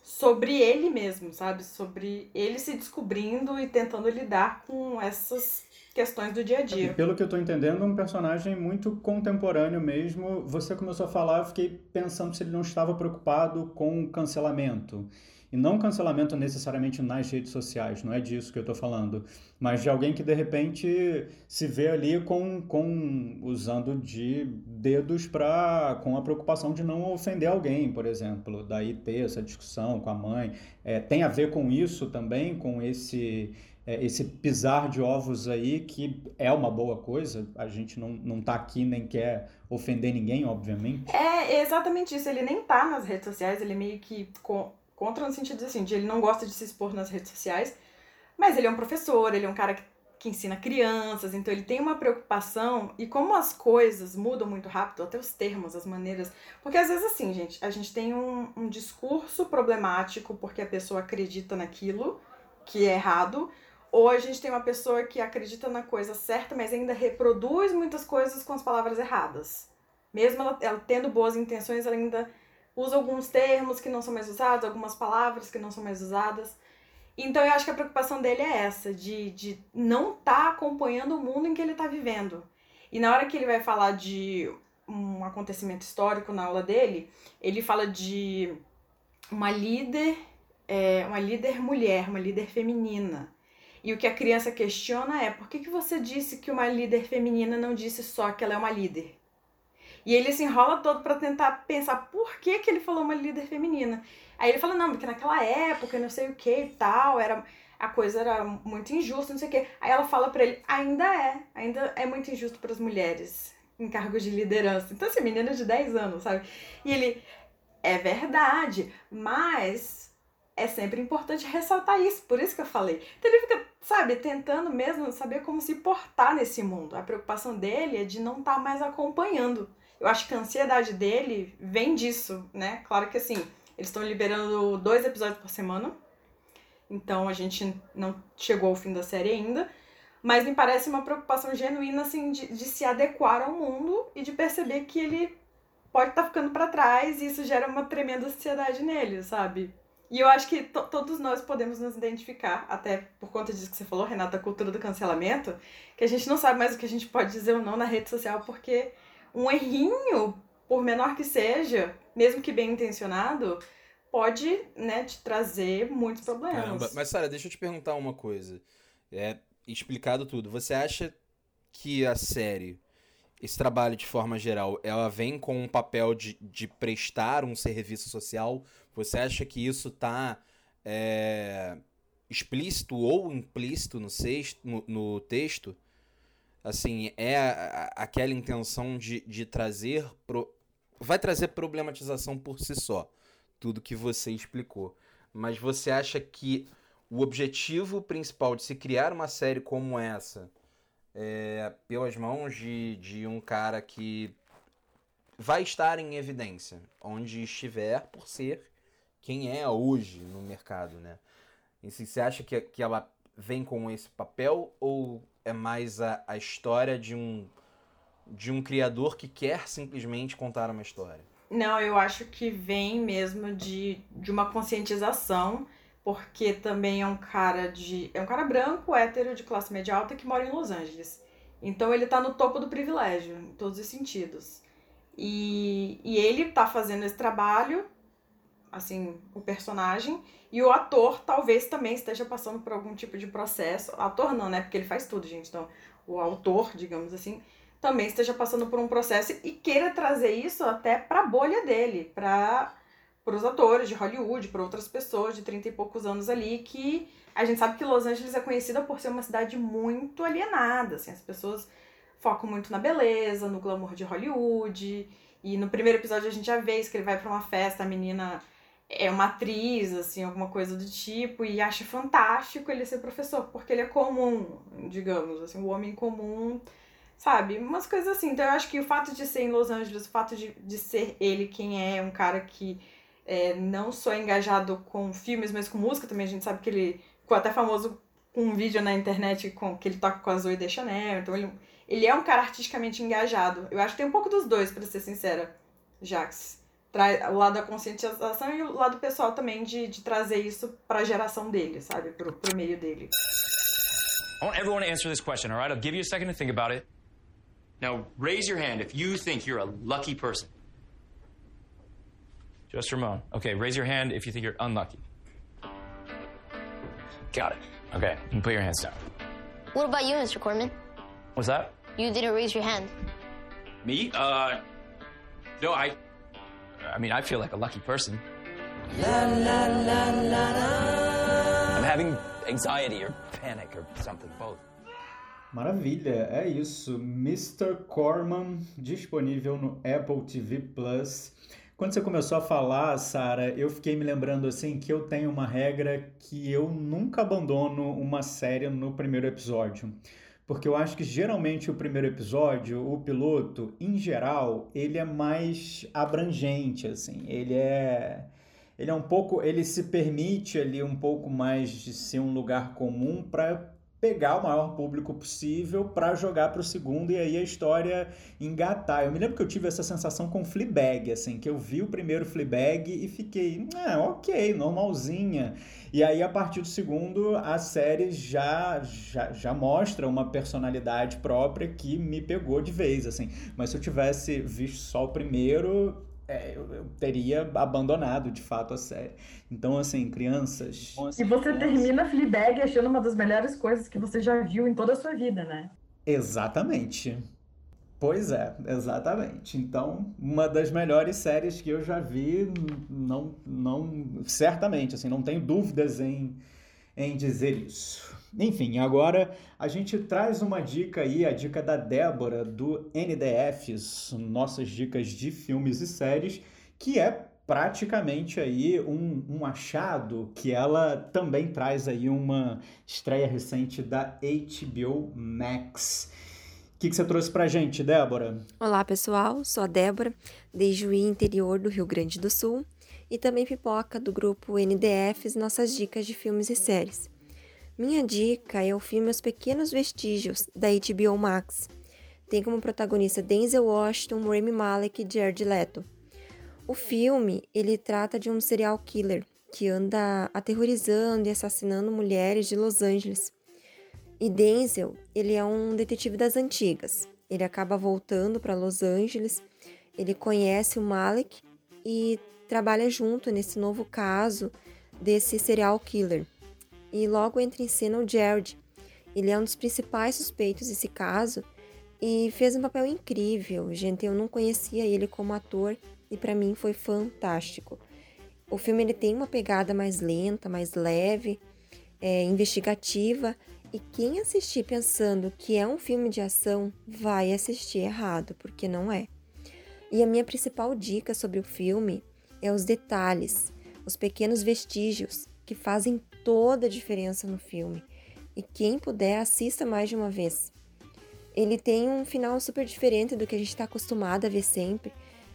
Speaker 2: sobre ele mesmo, sabe? Sobre ele se descobrindo e tentando lidar com essas questões do dia a dia.
Speaker 1: E pelo que eu estou entendendo, um personagem muito contemporâneo mesmo. Você começou a falar, eu fiquei pensando se ele não estava preocupado com cancelamento. E não cancelamento necessariamente nas redes sociais, não é disso que eu estou falando, mas de alguém que de repente se vê ali com, com usando de dedos para com a preocupação de não ofender alguém, por exemplo, daí ter essa discussão com a mãe. É, tem a ver com isso também, com esse é, esse pisar de ovos aí, que é uma boa coisa, a gente não, não tá aqui nem quer ofender ninguém, obviamente.
Speaker 2: É exatamente isso, ele nem tá nas redes sociais, ele é meio que contra no sentido assim, de ele não gosta de se expor nas redes sociais, mas ele é um professor, ele é um cara que, que ensina crianças, então ele tem uma preocupação, e como as coisas mudam muito rápido, até os termos, as maneiras, porque às vezes assim, gente, a gente tem um, um discurso problemático porque a pessoa acredita naquilo, que é errado, ou a gente tem uma pessoa que acredita na coisa certa, mas ainda reproduz muitas coisas com as palavras erradas. Mesmo ela, ela, tendo boas intenções, ela ainda usa alguns termos que não são mais usados, algumas palavras que não são mais usadas. Então eu acho que a preocupação dele é essa, de, de não estar tá acompanhando o mundo em que ele está vivendo. E na hora que ele vai falar de um acontecimento histórico na aula dele, ele fala de uma líder, é, uma líder mulher, uma líder feminina. E o que a criança questiona é por que, que você disse que uma líder feminina não disse só que ela é uma líder? E ele se enrola todo para tentar pensar por que, que ele falou uma líder feminina. Aí ele fala, não, porque naquela época, não sei o que e tal, era, a coisa era muito injusta, não sei o que. Aí ela fala para ele, ainda é, ainda é muito injusto para as mulheres em cargos de liderança. Então, assim, menina de 10 anos, sabe? E ele, é verdade, mas é sempre importante ressaltar isso, por isso que eu falei. Então ele fica, sabe, tentando mesmo saber como se portar nesse mundo. A preocupação dele é de não estar tá mais acompanhando. Eu acho que a ansiedade dele vem disso, né? Claro que assim, eles estão liberando dois episódios por semana. Então a gente não chegou ao fim da série ainda. Mas me parece uma preocupação genuína, assim, de, de se adequar ao mundo e de perceber que ele pode estar tá ficando para trás e isso gera uma tremenda ansiedade nele, sabe? E eu acho que todos nós podemos nos identificar, até por conta disso que você falou, Renata, a cultura do cancelamento, que a gente não sabe mais o que a gente pode dizer ou não na rede social, porque um errinho, por menor que seja, mesmo que bem intencionado, pode, né, te trazer muitos problemas. Caramba.
Speaker 3: Mas, Sara, deixa eu te perguntar uma coisa. É, explicado tudo, você acha que a série, esse trabalho de forma geral, ela vem com um papel de, de prestar um serviço social? Você acha que isso está é, explícito ou implícito no, sexto, no, no texto? Assim, é a, a, aquela intenção de, de trazer. Pro, vai trazer problematização por si só, tudo que você explicou. Mas você acha que o objetivo principal de se criar uma série como essa, é, pelas mãos de, de um cara que vai estar em evidência, onde estiver por ser quem é hoje no mercado, né? E assim, você acha que, que ela vem com esse papel ou é mais a, a história de um, de um criador que quer simplesmente contar uma história?
Speaker 2: Não, eu acho que vem mesmo de, de uma conscientização porque também é um cara de. É um cara branco, hétero, de classe média alta que mora em Los Angeles. Então ele tá no topo do privilégio, em todos os sentidos. E, e ele tá fazendo esse trabalho, assim, o personagem, e o ator talvez também esteja passando por algum tipo de processo. Ator não, né? Porque ele faz tudo, gente. Então, o autor, digamos assim, também esteja passando por um processo e queira trazer isso até pra bolha dele, pra para os atores de Hollywood, para outras pessoas de 30 e poucos anos ali, que a gente sabe que Los Angeles é conhecida por ser uma cidade muito alienada, assim, as pessoas focam muito na beleza, no glamour de Hollywood, e no primeiro episódio a gente já vê isso, que ele vai para uma festa, a menina é uma atriz, assim, alguma coisa do tipo, e acha fantástico ele ser professor, porque ele é comum, digamos, assim, o homem comum, sabe? Umas coisas assim. Então eu acho que o fato de ser em Los Angeles, o fato de, de ser ele quem é, um cara que é, não só engajado com filmes, mas com música também. A gente sabe que ele ficou até famoso com um vídeo na internet com que ele toca com a Zoe de Chanel. Então ele, ele é um cara artisticamente engajado. Eu acho que tem um pouco dos dois, para ser sincera, Jax. Traz o lado da conscientização e o lado pessoal também de, de trazer isso para a geração dele, sabe? Pro, pro meio dele. I want everyone to answer this question, all right? I'll give you a second to think about it. Now, raise your hand if you think you're a lucky person. Just Ramon. Okay, raise your hand if you think you're unlucky. Got it. Okay, you can put your hands down.
Speaker 5: What about you, Mr. Corman?
Speaker 3: What's that?
Speaker 5: You didn't raise your hand.
Speaker 6: Me? Uh, no, I.
Speaker 3: I mean, I feel like a lucky person. La, la, la, I'm having anxiety or panic or something, both.
Speaker 1: Maravilha, é isso. Mr. Corman disponível no Apple TV Plus. Quando você começou a falar, Sara, eu fiquei me lembrando assim que eu tenho uma regra que eu nunca abandono uma série no primeiro episódio. Porque eu acho que geralmente o primeiro episódio, o piloto, em geral, ele é mais abrangente, assim. Ele é ele é um pouco, ele se permite ali um pouco mais de ser um lugar comum para pegar o maior público possível para jogar para o segundo e aí a história engatar. Eu me lembro que eu tive essa sensação com Fleabag, assim, que eu vi o primeiro Fleabag e fiquei, ah, ok, normalzinha. E aí a partir do segundo a série já, já, já mostra uma personalidade própria que me pegou de vez, assim. Mas se eu tivesse visto só o primeiro, é, eu, eu, teria abandonado de fato a série. Então, assim, crianças.
Speaker 4: E você termina Fleabag achando uma das melhores coisas que você já viu em toda a sua vida, né?
Speaker 1: Exatamente. Pois é, exatamente. Então, uma das melhores séries que eu já vi, não, não, certamente, assim, não tenho dúvidas em, em dizer isso. Enfim, agora a gente traz uma dica aí, a dica da Débora do NDFs, nossas dicas de filmes e séries, que é praticamente aí um, um achado que ela também traz aí uma estreia recente da HBO Max. O que, que você trouxe pra gente, Débora?
Speaker 7: Olá, pessoal. Sou a Débora, de Juí, interior do Rio Grande do Sul, e também pipoca do grupo NDFs, nossas dicas de filmes e séries. Minha dica é o filme Os Pequenos Vestígios, da HBO Max. Tem como protagonista Denzel Washington, Rami Malek e Jared Leto. O filme, ele trata de um serial killer que anda aterrorizando e assassinando mulheres de Los Angeles. E Denzel, ele é um detetive das antigas. Ele acaba voltando para Los Angeles, ele conhece o Malek e trabalha junto nesse novo caso desse serial killer e logo entra em cena o Jared. Ele é um dos principais suspeitos desse caso e fez um papel incrível. Gente, eu não conhecia ele como ator e para mim foi fantástico. O filme ele tem uma pegada mais lenta, mais leve, é, investigativa e quem assistir pensando que é um filme de ação vai assistir errado, porque não é. E a minha principal dica sobre o filme é os detalhes, os pequenos vestígios que fazem toda a diferença no filme. E quem puder, assista mais de uma vez. Ele tem um final super diferente do que a gente está acostumado a ver sempre,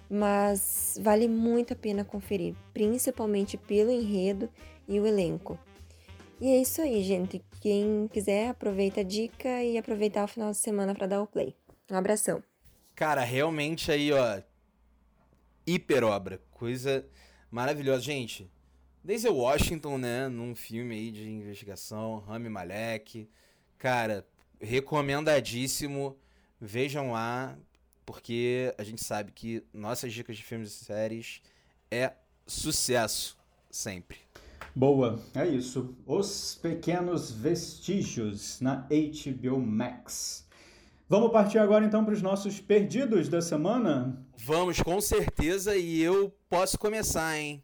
Speaker 7: mas vale muito a pena conferir, principalmente pelo enredo e o elenco. E é isso aí, gente. Quem quiser, aproveita a dica e aproveitar o final de semana para dar o play. Um abração.
Speaker 3: Cara, realmente aí, ó. Hiper obra. Coisa maravilhosa. Gente, Denzel Washington, né, num filme aí de investigação, Rami Malek. Cara, recomendadíssimo. Vejam lá, porque a gente sabe que nossas dicas de filmes e séries é sucesso sempre.
Speaker 1: Boa, é isso. Os Pequenos Vestígios na HBO Max. Vamos partir agora então para os nossos perdidos da semana?
Speaker 3: Vamos, com certeza, e eu posso começar, hein?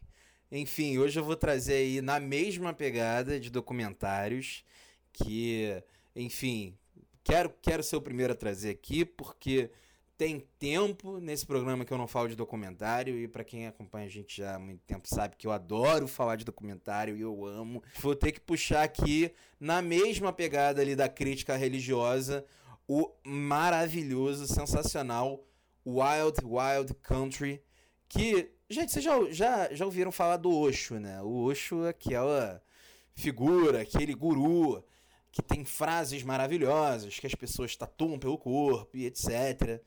Speaker 3: Enfim, hoje eu vou trazer aí na mesma pegada de documentários que, enfim, quero, quero ser o primeiro a trazer aqui porque tem tempo nesse programa que eu não falo de documentário e para quem acompanha a gente já há muito tempo sabe que eu adoro falar de documentário e eu amo. Vou ter que puxar aqui na mesma pegada ali da crítica religiosa o maravilhoso, sensacional Wild Wild Country que Gente, vocês já, já, já ouviram falar do Osho, né? O Osho é aquela figura, aquele guru que tem frases maravilhosas que as pessoas tatuam pelo corpo e etc.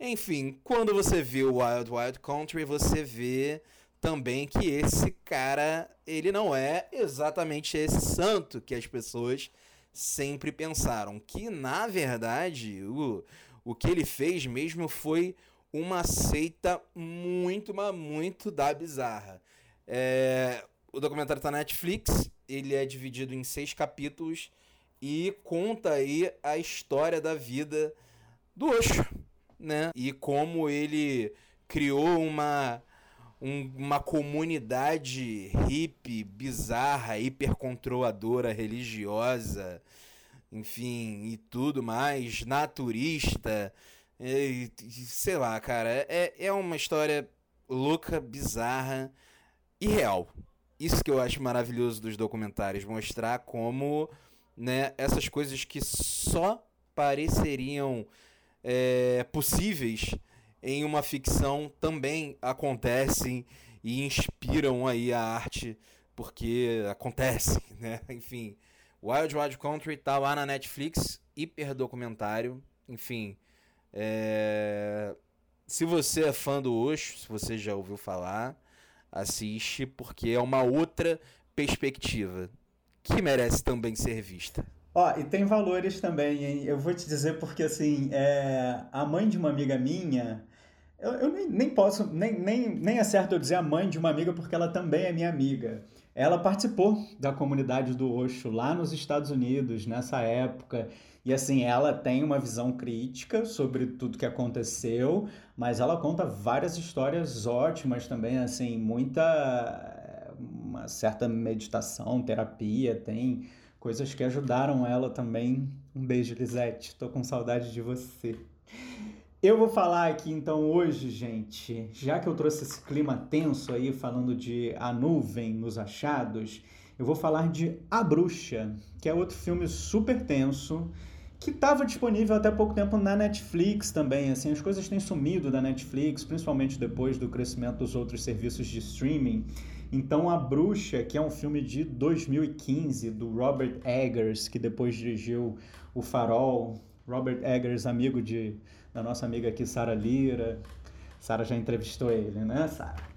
Speaker 3: Enfim, quando você vê o Wild Wild Country, você vê também que esse cara, ele não é exatamente esse santo que as pessoas sempre pensaram. Que, na verdade, o, o que ele fez mesmo foi uma seita muito, mas muito da bizarra. É, o documentário está na Netflix, ele é dividido em seis capítulos e conta aí a história da vida do Osho, né? E como ele criou uma, um, uma comunidade hippie, bizarra, hipercontroladora, religiosa, enfim, e tudo mais, naturista, sei lá, cara, é, é uma história louca, bizarra e real. Isso que eu acho maravilhoso dos documentários, mostrar como né, essas coisas que só pareceriam é, possíveis em uma ficção também acontecem e inspiram aí a arte porque acontecem, né? Enfim, Wild Wild Country tá lá na Netflix, hiper documentário. Enfim, é... se você é fã do Osho, se você já ouviu falar, assiste, porque é uma outra perspectiva que merece também ser vista.
Speaker 1: Ó, e tem valores também, hein? Eu vou te dizer porque, assim, é... a mãe de uma amiga minha, eu, eu nem, nem posso, nem, nem, nem é certo eu dizer a mãe de uma amiga porque ela também é minha amiga. Ela participou da comunidade do Osho lá nos Estados Unidos, nessa época. E assim, ela tem uma visão crítica sobre tudo que aconteceu, mas ela conta várias histórias ótimas também, assim, muita uma certa meditação, terapia, tem coisas que ajudaram ela também. Um beijo, Lisete. Tô com saudade de você. Eu vou falar aqui então hoje, gente, já que eu trouxe esse clima tenso aí falando de A Nuvem nos Achados, eu vou falar de A Bruxa, que é outro filme super tenso, que estava disponível até pouco tempo na Netflix também. Assim, as coisas têm sumido da Netflix, principalmente depois do crescimento dos outros serviços de streaming. Então, A Bruxa, que é um filme de 2015 do Robert Eggers, que depois dirigiu O Farol. Robert Eggers, amigo de da nossa amiga aqui, Sara Lira. Sara já entrevistou ele, né, Sara?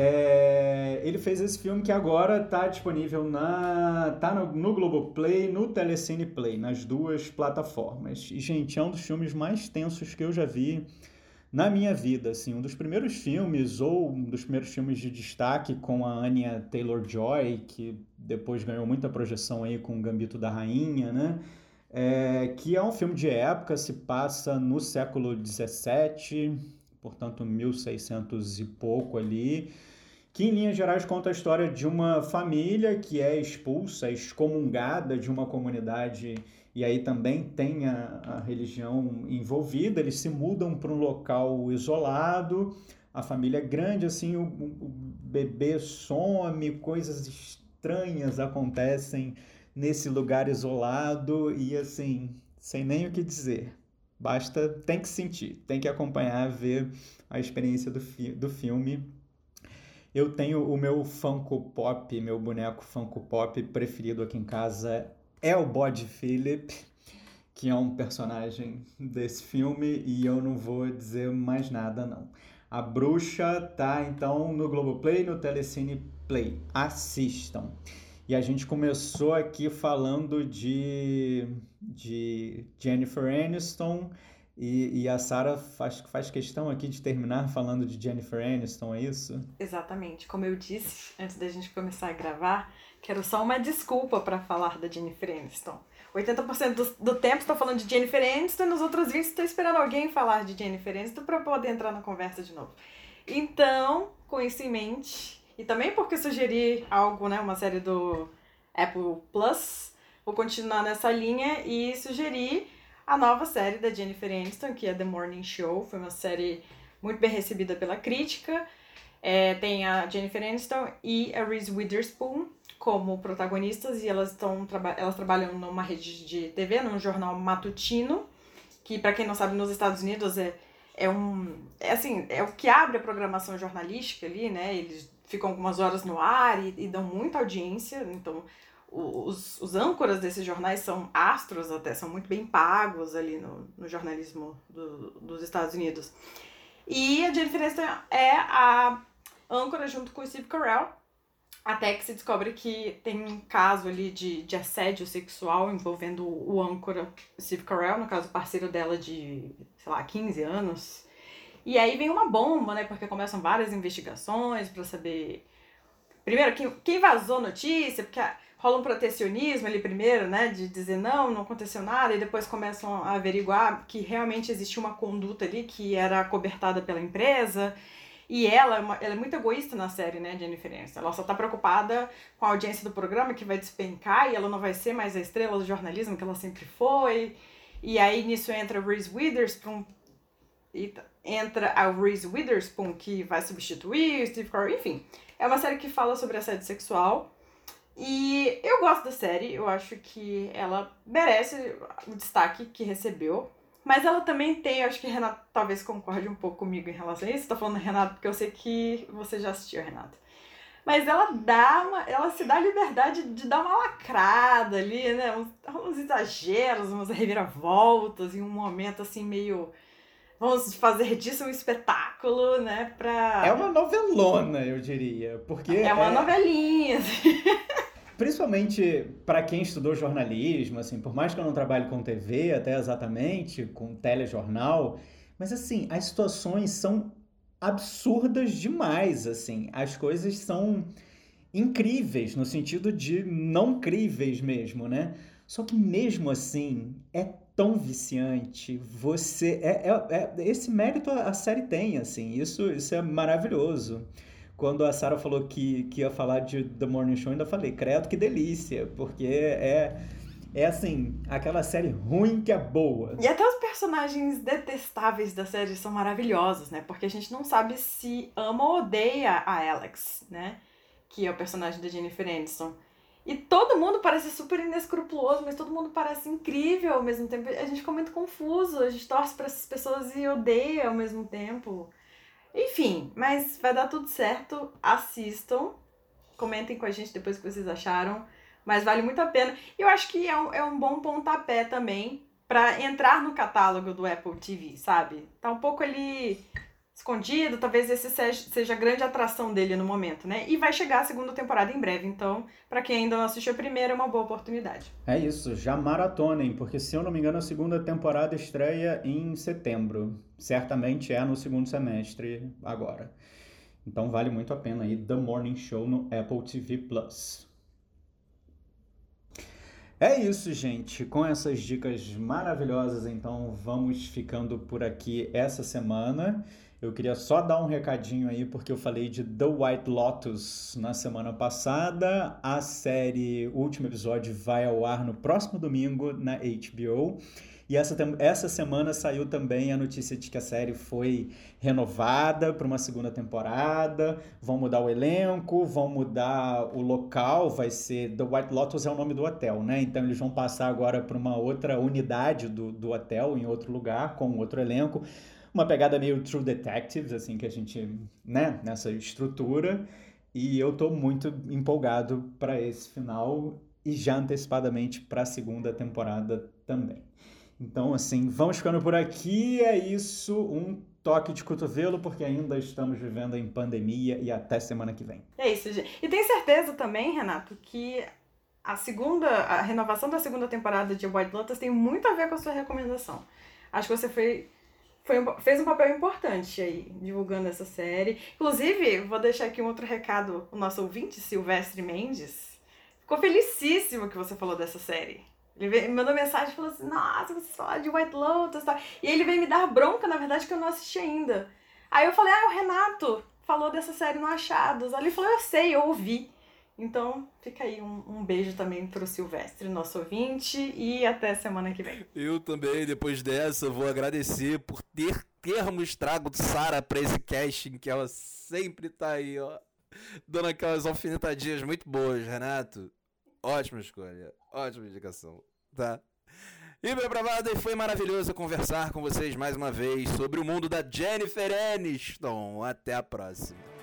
Speaker 1: É, ele fez esse filme que agora está disponível na tá no, no Globoplay, no Telecine Play, nas duas plataformas. E, gente, é um dos filmes mais tensos que eu já vi na minha vida, assim, um dos primeiros filmes ou um dos primeiros filmes de destaque com a Anya Taylor-Joy, que depois ganhou muita projeção aí com o Gambito da Rainha, né? É, que é um filme de época, se passa no século XVII, portanto 1600 e pouco ali, que em linhas gerais conta a história de uma família que é expulsa, excomungada de uma comunidade e aí também tem a, a religião envolvida, eles se mudam para um local isolado, a família é grande, assim, o, o bebê some, coisas estranhas acontecem nesse lugar isolado e assim, sem nem o que dizer. Basta, tem que sentir, tem que acompanhar, ver a experiência do, fi do filme. Eu tenho o meu Funko Pop, meu boneco Funko Pop preferido aqui em casa é o Bode Philip, que é um personagem desse filme e eu não vou dizer mais nada não. A Bruxa tá então no Globoplay, no Telecine Play. Assistam. E a gente começou aqui falando de, de Jennifer Aniston e, e a Sarah faz, faz questão aqui de terminar falando de Jennifer Aniston, é isso?
Speaker 2: Exatamente. Como eu disse antes da gente começar a gravar, quero só uma desculpa para falar da Jennifer Aniston. 80% do, do tempo estou falando de Jennifer Aniston, nos outros 20 estou esperando alguém falar de Jennifer Aniston para poder entrar na conversa de novo. Então, com isso em mente, e também porque sugeri algo, né, uma série do Apple Plus, vou continuar nessa linha e sugerir a nova série da Jennifer Aniston, que é The Morning Show. Foi uma série muito bem recebida pela crítica. É, tem a Jennifer Aniston e a Reese Witherspoon como protagonistas e elas estão elas trabalham numa rede de TV, num jornal matutino, que para quem não sabe nos Estados Unidos é é um é assim, é o que abre a programação jornalística ali, né? Eles ficam algumas horas no ar e, e dão muita audiência. Então, os, os âncoras desses jornais são astros até, são muito bem pagos ali no, no jornalismo do, dos Estados Unidos. E a Jennifer Aniston é a âncora junto com o Steve Carell, até que se descobre que tem um caso ali de, de assédio sexual envolvendo o âncora Steve Carell, no caso parceiro dela de, sei lá, 15 anos. E aí vem uma bomba, né? Porque começam várias investigações para saber. Primeiro, quem, quem vazou notícia, porque rola um protecionismo ali primeiro, né? De dizer não, não aconteceu nada, e depois começam a averiguar que realmente existia uma conduta ali que era cobertada pela empresa. E ela, é ela é muito egoísta na série, né, Jennifer Aniston. Ela só tá preocupada com a audiência do programa que vai despencar e ela não vai ser mais a estrela do jornalismo que ela sempre foi. E aí nisso entra Reese Witherspoon, Eita. Entra a Reese Witherspoon, que vai substituir o Steve Carell, enfim. É uma série que fala sobre assédio sexual. E eu gosto da série, eu acho que ela merece o destaque que recebeu. Mas ela também tem, acho que Renato talvez concorde um pouco comigo em relação a isso. Tô falando Renato porque eu sei que você já assistiu, Renato. Mas ela dá uma. Ela se dá a liberdade de dar uma lacrada ali, né? Uns, uns exageros, umas reviravoltas em um momento assim meio. Vamos fazer disso um espetáculo, né? Pra...
Speaker 1: É uma novelona, eu diria. Porque
Speaker 2: é uma novelinha. Assim.
Speaker 1: Principalmente para quem estudou jornalismo, assim, por mais que eu não trabalhe com TV até exatamente, com telejornal, mas assim, as situações são absurdas demais, assim. As coisas são incríveis no sentido de não críveis mesmo, né? Só que mesmo assim é tão viciante. Você é, é, é esse mérito a série tem, assim. Isso isso é maravilhoso quando a Sarah falou que, que ia falar de The Morning Show, ainda falei, credo que delícia, porque é, é assim, aquela série ruim que é boa.
Speaker 2: E até os personagens detestáveis da série são maravilhosos, né? Porque a gente não sabe se ama ou odeia a Alex, né? Que é o personagem da Jennifer Aniston. E todo mundo parece super inescrupuloso, mas todo mundo parece incrível ao mesmo tempo. A gente fica muito confuso, a gente torce para essas pessoas e odeia ao mesmo tempo. Enfim, mas vai dar tudo certo. Assistam. Comentem com a gente depois o que vocês acharam. Mas vale muito a pena. E eu acho que é um, é um bom pontapé também para entrar no catálogo do Apple TV, sabe? Tá um pouco ali escondido, talvez esse seja, a grande atração dele no momento, né? E vai chegar a segunda temporada em breve, então, para quem ainda não assistiu a primeira, é uma boa oportunidade.
Speaker 1: É isso, já maratonem, porque se eu não me engano, a segunda temporada estreia em setembro. Certamente é no segundo semestre agora. Então vale muito a pena aí The Morning Show no Apple TV Plus. É isso, gente. Com essas dicas maravilhosas, então vamos ficando por aqui essa semana. Eu queria só dar um recadinho aí, porque eu falei de The White Lotus na semana passada. A série, o último episódio, vai ao ar no próximo domingo na HBO. E essa, essa semana saiu também a notícia de que a série foi renovada para uma segunda temporada. Vão mudar o elenco, vão mudar o local. Vai ser. The White Lotus é o nome do hotel, né? Então eles vão passar agora para uma outra unidade do, do hotel, em outro lugar, com outro elenco uma pegada meio True Detectives, assim, que a gente, né, nessa estrutura. E eu tô muito empolgado para esse final e já antecipadamente para a segunda temporada também. Então, assim, vamos ficando por aqui. É isso, um toque de cotovelo, porque ainda estamos vivendo em pandemia e até semana que vem.
Speaker 2: É isso, gente. E tem certeza também, Renato, que a segunda, a renovação da segunda temporada de White Lotus tem muito a ver com a sua recomendação. Acho que você foi foi fez um papel importante aí, divulgando essa série. Inclusive, vou deixar aqui um outro recado, o nosso ouvinte, Silvestre Mendes, ficou felicíssimo que você falou dessa série. Ele me mandou mensagem e falou assim, nossa, você falaram de White Lotus, tá? E ele veio me dar bronca, na verdade, que eu não assisti ainda. Aí eu falei, ah, o Renato falou dessa série no Achados. Aí ele falou, eu sei, eu ouvi. Então, fica aí um, um beijo também pro Silvestre, nosso ouvinte, e até semana que vem.
Speaker 3: Eu também, depois dessa, vou agradecer por ter termos trago Sara pra esse casting, que ela sempre tá aí, ó, dando aquelas alfinetadinhas muito boas, Renato. Ótima escolha, ótima indicação, tá? E meu bravado, foi maravilhoso conversar com vocês mais uma vez sobre o mundo da Jennifer Aniston. Até a próxima.